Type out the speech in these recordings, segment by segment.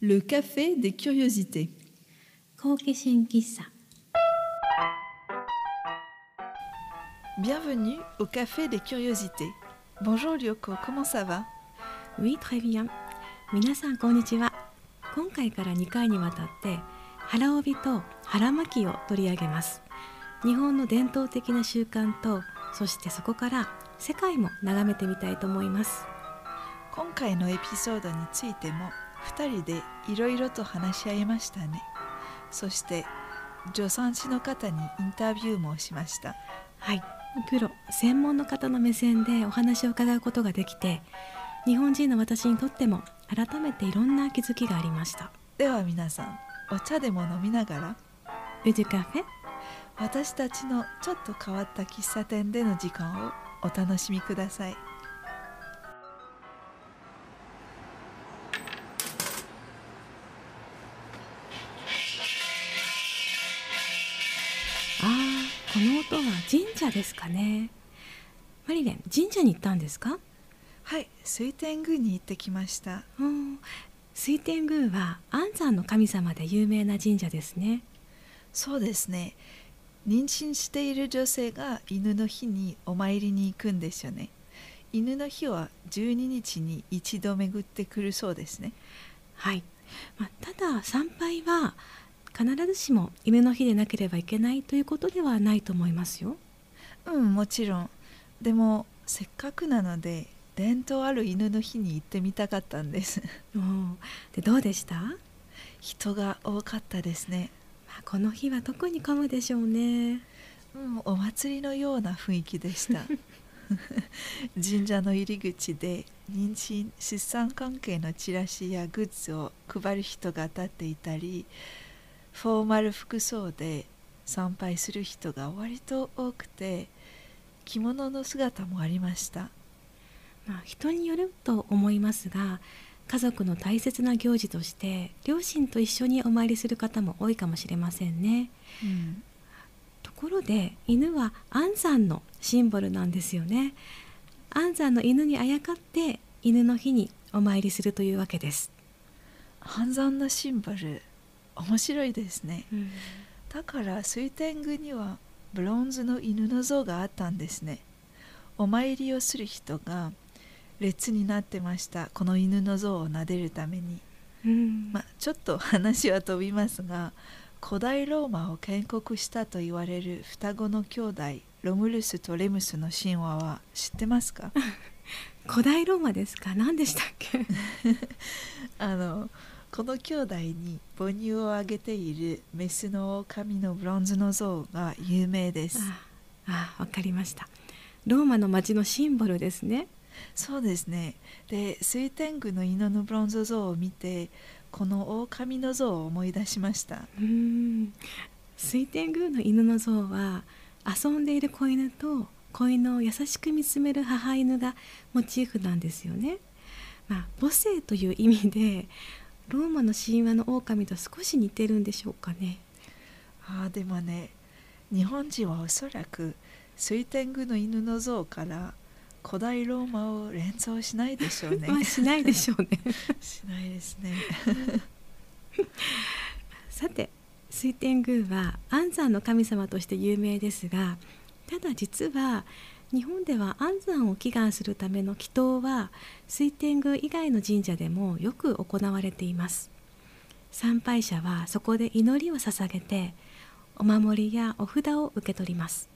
Le café des curiosités. 好奇心喫茶 Bienvenue au café des curiosités. Bonjour Lyoko, comment ça va Oui, très bien 皆さんこんにちは今回から2回にわたって腹帯と腹巻きを取り上げます日本の伝統的な習慣とそしてそこから世界も眺めてみたいと思います今回のエピソードについても2人でいろいろと話し合いましたね。そして助産師の方にインタビューもしました。はい。プロ専門の方の目線でお話を伺うことができて日本人の私にとっても改めていろんな気づきがありました。では皆さんお茶でも飲みながらウジカフェ？私たちのちょっと変わった喫茶店での時間をお楽しみください社ですかね。マリレン神社に行ったんですか？はい水天宮に行ってきました。うん。水天宮は安産の神様で有名な神社ですね。そうですね。妊娠している女性が犬の日にお参りに行くんですよね。犬の日は12日に一度巡ってくるそうですね。はい、まあ、ただ参拝は必ずしも犬の日でなければいけないということではないと思いますようんもちろん。でもせっかくなので伝統ある犬の日に行ってみたかったんです。でどうでした、ま人が多かったですね。あ、この日は特に混むでしょうね。うんお祭りのような雰囲気でした。神社の入り口で妊娠出産関係のチラシやグッズを配る人が立っていたりフォーマル服装で参拝する人が割と多くて着物の姿もありました。まあ、人によると思いますが家族の大切な行事として両親と一緒にお参りする方も多いかもしれませんね。うん。ところで犬は安産のシンボルなんですよね。安産の犬にあやかって犬の日にお参りするというわけです、半山のシンボル面白いですね。だから水天宮にはブロンズの犬の像があったんですね。お参りをする人が列になってました。この犬の像を撫でるために、うん。まあ、ちょっと話は飛びますが古代ローマを建国したと言われる双子の兄弟ロムルスとレムスの神話は知ってますか？古代ローマですか？何でしたっけ？あのこの兄弟に母乳をあげているメスの狼のブロンズの像が有名です。ああわかりました。ローマの町のシンボルですね。そうですね。で水天宮の犬のブロンズ像を見てこの狼の像を思い出しました。うーん。水天宮の犬の像は遊んでいる子犬と子犬を優しく見つめる母犬がモチーフなんですよね。まあ、母性という意味でローマの神話の狼と少し似てるんでしょうかね。あーでもね日本人はおそらく水天宮の犬の像から古代ローマを連想しないでしょうね まあしないでしょうね。しないですね さて水天宮は安産の神様として有名ですがただ実は日本では安産を祈願するための祈祷は水天宮以外の神社でもよく行われています。参拝者はそこで祈りを捧げてお守りやお札を受け取ります。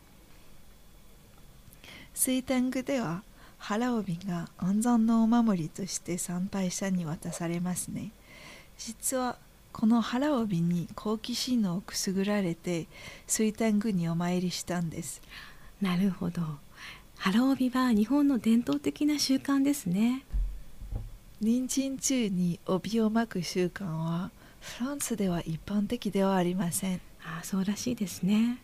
水天宮では腹帯が安産のお守りとして参拝者に渡されますね。実はこの腹帯に好奇心をくすぐられて水天宮にお参りしたんです。なるほど腹帯は日本の伝統的な習慣ですね。妊娠中に帯を巻く習慣はフランスでは一般的ではありません。ああそうらしいですね。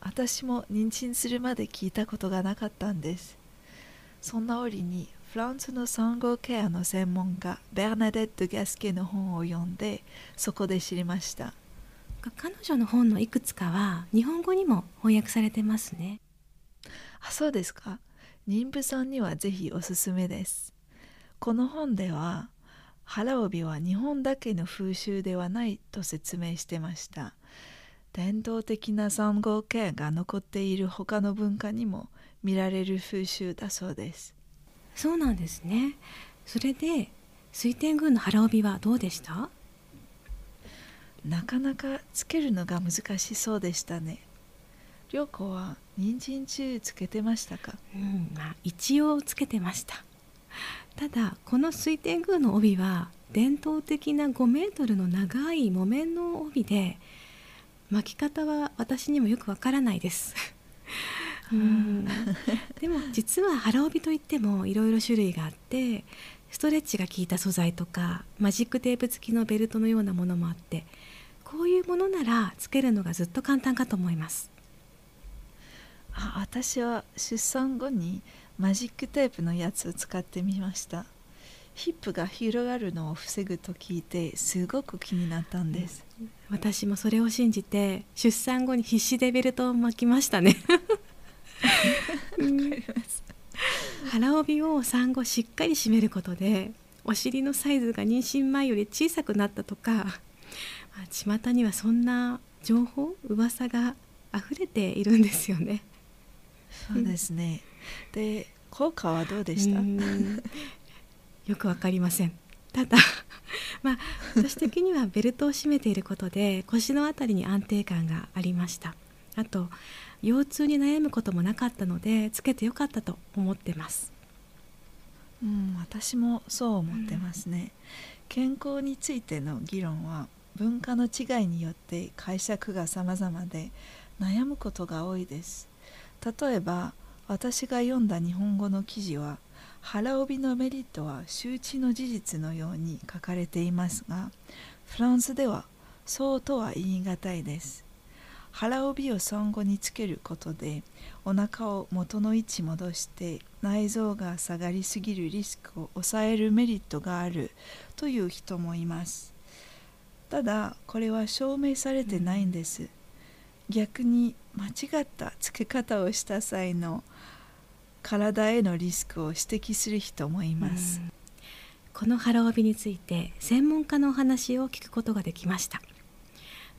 私も妊娠するまで聞いたことがなかったんです。そんな折にフランスの産後ケアの専門家ベルナデット・ギャスケの本を読んでそこで知りました。彼女の本のいくつかは日本語にも翻訳されてますねあそうですか。妊婦さんにはぜひおすすめです。この本では腹帯は日本だけの風習ではないと説明してました。伝統的な産後ケアが残っている他の文化にも見られる風習だそうです。そうなんですね。それで水天宮の腹帯はどうでした？なかなかつけるのが難しそうでしたね涼子は人参中つけてましたか？うんまあ一応つけてました。ただこの水天宮の帯は伝統的な5メートルの長い木綿の帯で巻き方は私にもよくわからないです。うん。でも実は腹帯といってもいろいろ種類があってストレッチが効いた素材とかマジックテープ付きのベルトのようなものもあってこういうものならつけるのがずっと簡単かと思いますあ私は出産後にマジックテープのやつを使ってみました。ヒップが広がるのを防ぐと聞いてすごく気になったんです。私もそれを信じて出産後に必死でベルトを巻きましたね。腹帯を産後しっかり締めることでお尻のサイズが妊娠前より小さくなったとか、まあ、巷にはそんな情報噂が溢れているんですよね。そうですね、で効果はどうでした？よくわかりません。ただ まあ私的にはベルトを締めていることで腰の辺りに安定感がありました。あと腰痛に悩むこともなかったのでつけてよかったと思ってます。うん私もそう思ってますね、健康についての議論は文化の違いによって解釈が様々で悩むことが多いです例えば私が読んだ日本語の記事は腹帯のメリットは周知の事実のように書かれていますがフランスではそうとは言い難いです。腹帯を産後につけることでお腹を元の位置戻して内臓が下がりすぎるリスクを抑えるメリットがあるという人もいます。ただこれは証明されてないんです、逆に間違ったつけ方をした際の体へのリスクを指摘する人もいます。この腹帯について専門家のお話を聞くことができました。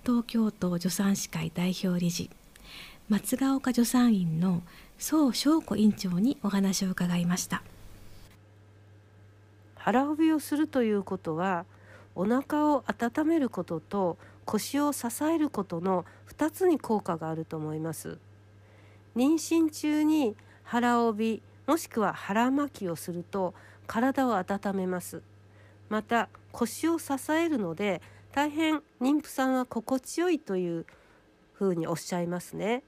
東京都助産師会代表理事松ヶ丘助産院の宋翔子院長にお話を伺いました。腹帯をするということはお腹を温めることと腰を支えることの2つに効果があると思います妊娠中に腹帯もしくは腹巻きをすると体を温めますまた腰を支えるので大変妊婦さんは心地よいというふうにおっしゃいますね。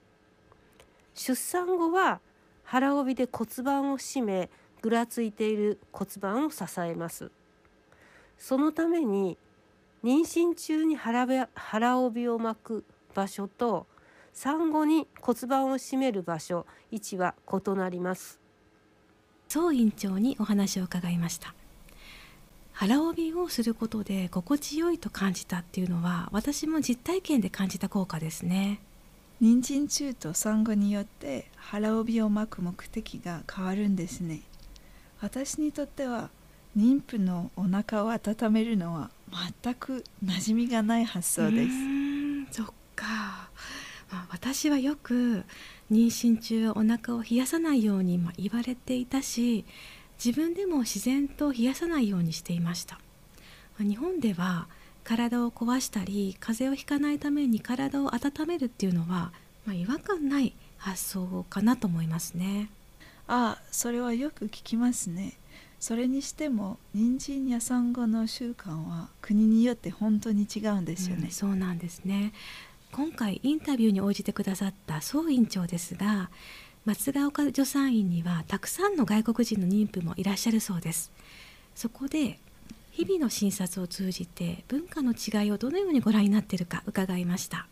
出産後は腹帯で骨盤を締めぐらついている骨盤を支えます。そのために妊娠中に腹腹帯を巻く場所と産後に骨盤を締める場所位置は異なります。総院長にお話を伺いました。腹帯をすることで心地よいと感じたっていうのは私も実体験で感じた効果ですね妊娠中と産後によって腹帯を巻く目的が変わるんですね私にとっては妊婦のお腹を温めるのは全く馴染みがない発想です。そっか、まあ、私はよく妊娠中お腹を冷やさないように言われていたし自分でも自然と冷やさないようにしていました。日本では体を壊したり風邪をひかないために体を温めるっていうのは、まあ、違和感ない発想かなと思いますね。ああそれはよく聞きますねそれにしても人参や産後の習慣は国によって本当に違うんですよね、うん、そうなんですね。今回インタビューに応じてくださった総院長ですが松ヶ丘助産院にはたくさんの外国人の妊婦もいらっしゃるそうです。そこで日々の診察を通じて文化の違いをどのようにご覧になっているか伺いました。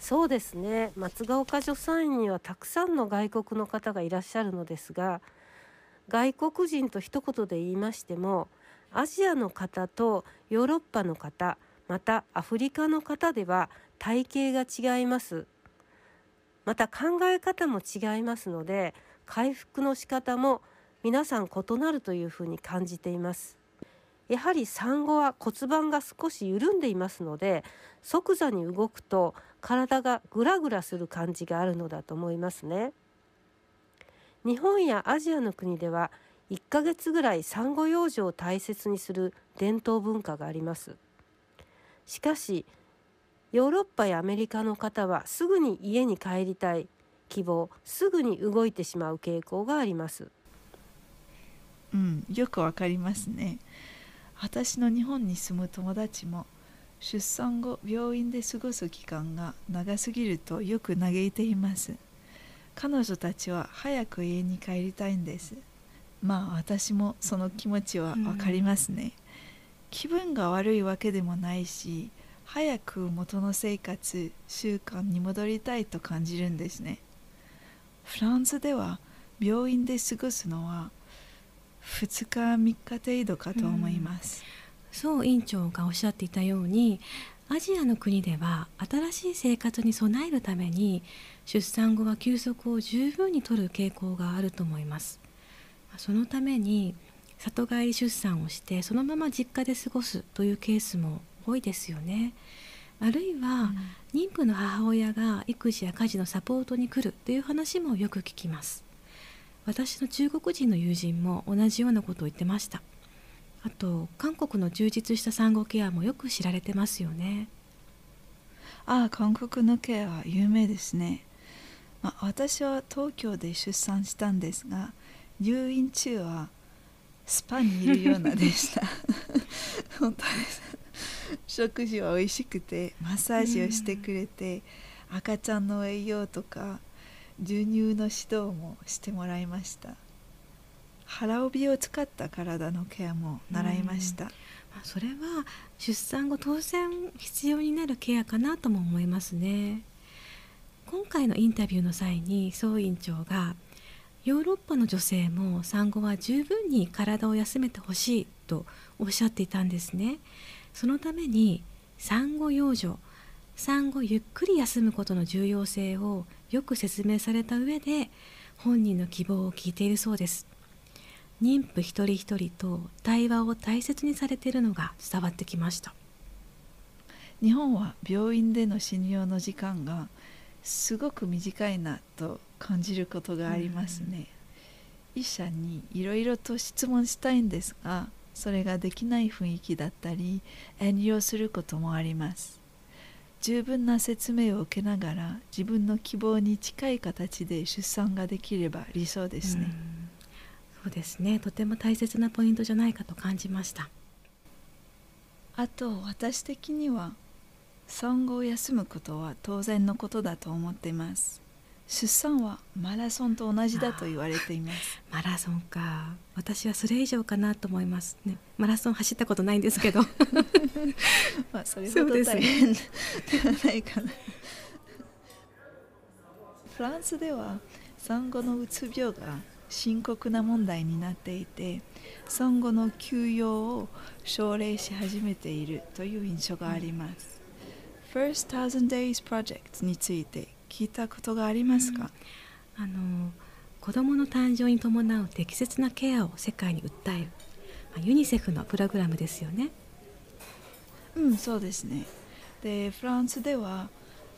そうですね。松ヶ丘助産院にはたくさんの外国の方がいらっしゃるのですが外国人と一言で言いましてもアジアの方とヨーロッパの方またアフリカの方では体型が違います。また考え方も違いますので回復の仕方も皆さん異なるというふうに感じています。やはり産後は骨盤が少し緩んでいますので即座に動くと体がグラグラする感じがあるのだと思いますね。日本やアジアの国では1ヶ月ぐらい産後養生を大切にする伝統文化があります。しかしヨーロッパやアメリカの方はすぐに家に帰りたい希望すぐに動いてしまう傾向があります。うんよくわかりますね。私の日本に住む友達も出産後病院で過ごす期間が長すぎるとよく嘆いています。彼女たちは早く家に帰りたいんです。まあ私もその気持ちはわかりますね、うん、気分が悪いわけでもないし早く元の生活習慣に戻りたいと感じるんですね。フランスでは病院で過ごすのは2日3日程度かと思います、うん、そう院長がおっしゃっていたようにアジアの国では新しい生活に備えるために出産後は休息を十分にとる傾向があると思います。そのために里帰り出産をしてそのまま実家で過ごすというケースも多いですよね。あるいは、妊婦の母親が育児や家事のサポートに来るという話もよく聞きます。私の中国人の友人も同じようなことを言ってました。あと韓国の充実した産後ケアもよく知られてますよね。ああ韓国のケアは有名ですね、まあ、私は東京で出産したんですが入院中はスパにいるようなでした。本当です。食事は美味しくてマッサージをしてくれて、赤ちゃんの栄養とか授乳の指導もしてもらいました。腹帯を使った体のケアも習いました、それは出産後当然必要になるケアかなとも思いますね今回のインタビューの際に総院長がヨーロッパの女性も産後は十分に体を休めてほしいとおっしゃっていたんですね。そのために産後養生産後ゆっくり休むことの重要性をよく説明された上で本人の希望を聞いているそうです。妊婦一人一人と対話を大切にされているのが伝わってきました。日本は病院での診療の時間がすごく短いなと感じることがありますね、うん、医者にいろいろと質問したいんですがそれができない雰囲気だったり遠慮することもあります。十分な説明を受けながら自分の希望に近い形で出産ができれば理想ですね、うそうですね。とても大切なポイントじゃないかと感じました。あと私的には産後を休むことは当然のことだと思っています。出産はマラソンと同じだと言われています。マラソンか。私はそれ以上かなと思いますね。マラソン走ったことないんですけど。まあそれほど大変ではないかな、フランスでは産後のうつ病が深刻な問題になっていて産後の休養を奨励し始めているという印象があります、うん、First Thousand Days Project について聞いたことがありますか、うん、あの子どもの誕生に伴う適切なケアを世界に訴える、まあ、ユニセフのプログラムですよね。うんそうですね。でフランスでは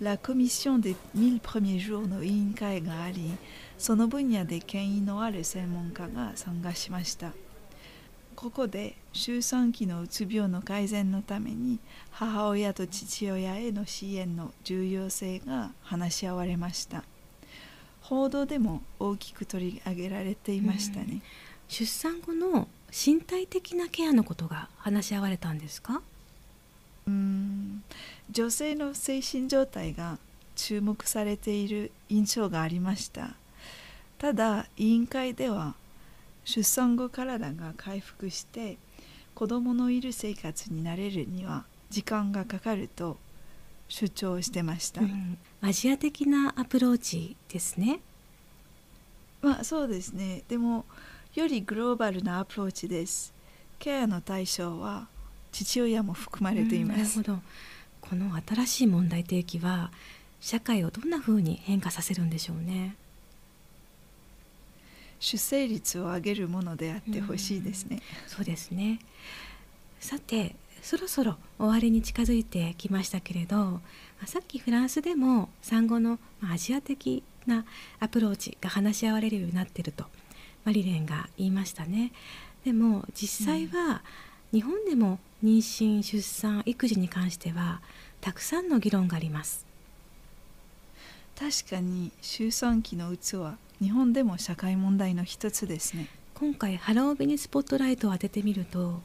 ラコミッションで1000 premiers jours の委員会がありその分野で権威のある専門家が参加しました。ここで周産期のうつ病の改善のために母親と父親への支援の重要性が話し合われました。報道でも大きく取り上げられていましたね、出産後の身体的なケアのことが話し合われたんですか？うん。女性の精神状態が注目されている印象がありました。ただ委員会では出産後体が回復して子供のいる生活になれるには時間がかかると主張してました、うん、アジア的なアプローチですね。まあそうですね。でもよりグローバルなアプローチです。ケアの対象は父親も含まれています、うん、なるほど。この新しい問題提起は社会をどんなふうに変化させるんでしょうね出生率を上げるものであってほしいですね、そうですね。さてそろそろ終わりに近づいてきましたけれどさっきフランスでも産後のアジア的なアプローチが話し合われるようになっているとマリレンが言いましたね。でも実際は日本でも妊娠出産育児に関してはたくさんの議論があります。確かに周産期のうつは日本でも社会問題の一つですね。今回腹帯にスポットライトを当ててみると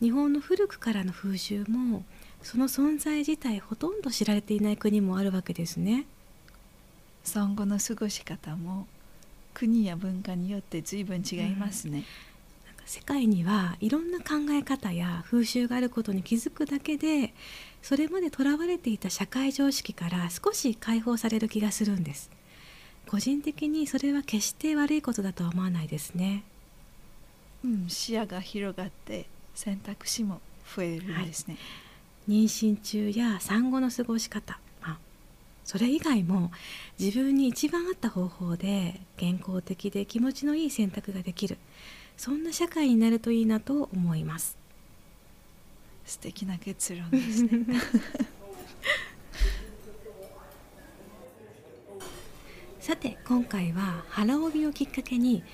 日本の古くからの風習もその存在自体ほとんど知られていない国もあるわけですね。産後の過ごし方も国や文化によって随分違いますね、うん。世界にはいろんな考え方や風習があることに気づくだけでそれまでとらわれていた社会常識から少し解放される気がするんです個人的にそれは決して悪いことだとは思わないですね。うん視野が広がって選択肢も増えるんですね、はい、妊娠中や産後の過ごし方。それ以外も自分に一番合った方法で健康的で気持ちのいい選択ができる。そんな社会になるといいなと思います。素敵な結論ですね さて今回は腹帯をきっかけに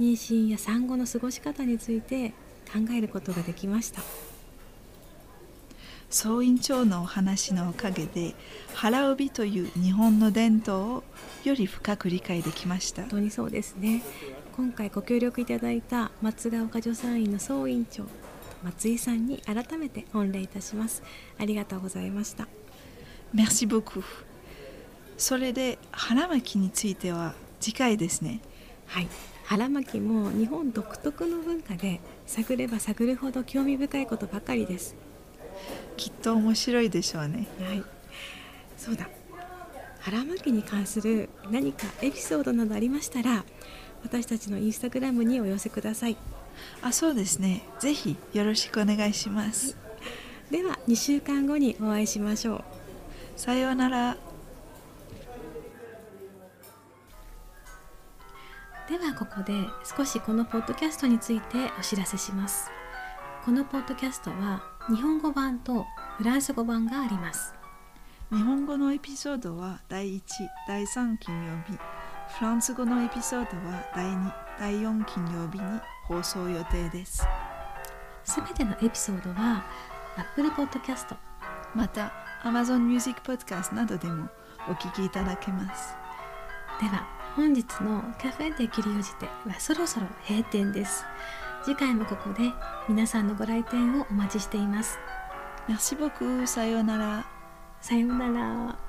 妊娠や産後の過ごし方について考えることができました。総院長のお話のおかげで腹帯という日本の伝統をより深く理解できました。本当にそうですね。今回ご協力いただいた松ヶ丘助産院の総院長松井さんに改めて御礼いたします。ありがとうございました。Merci beaucoup それで腹巻きについては次回ですね。はい。腹巻きも日本独特の文化で探れば探るほど興味深いことばかりです。きっと面白いでしょうね。はい。そうだ。腹巻きに関する何かエピソードなどありましたら私たちのインスタグラムにお寄せください。あそうですね。ぜひよろしくお願いします、では2週間後にお会いしましょう。さようならではここで少しこのポッドキャストについてお知らせしますこのポッドキャストは日本語版とフランス語版があります日本語のエピソードは第1第3金曜日フランス語のエピソードは第2、第4金曜日に放送予定です。すべてのエピソードは Apple Podcast また Amazon Music Podcast などでもお聞きいただけます。では本日のカフェで切りおじてはそろそろ閉店です。次回もここで皆さんのご来店をお待ちしています。Merci beaucoup. さようなら。さようなら。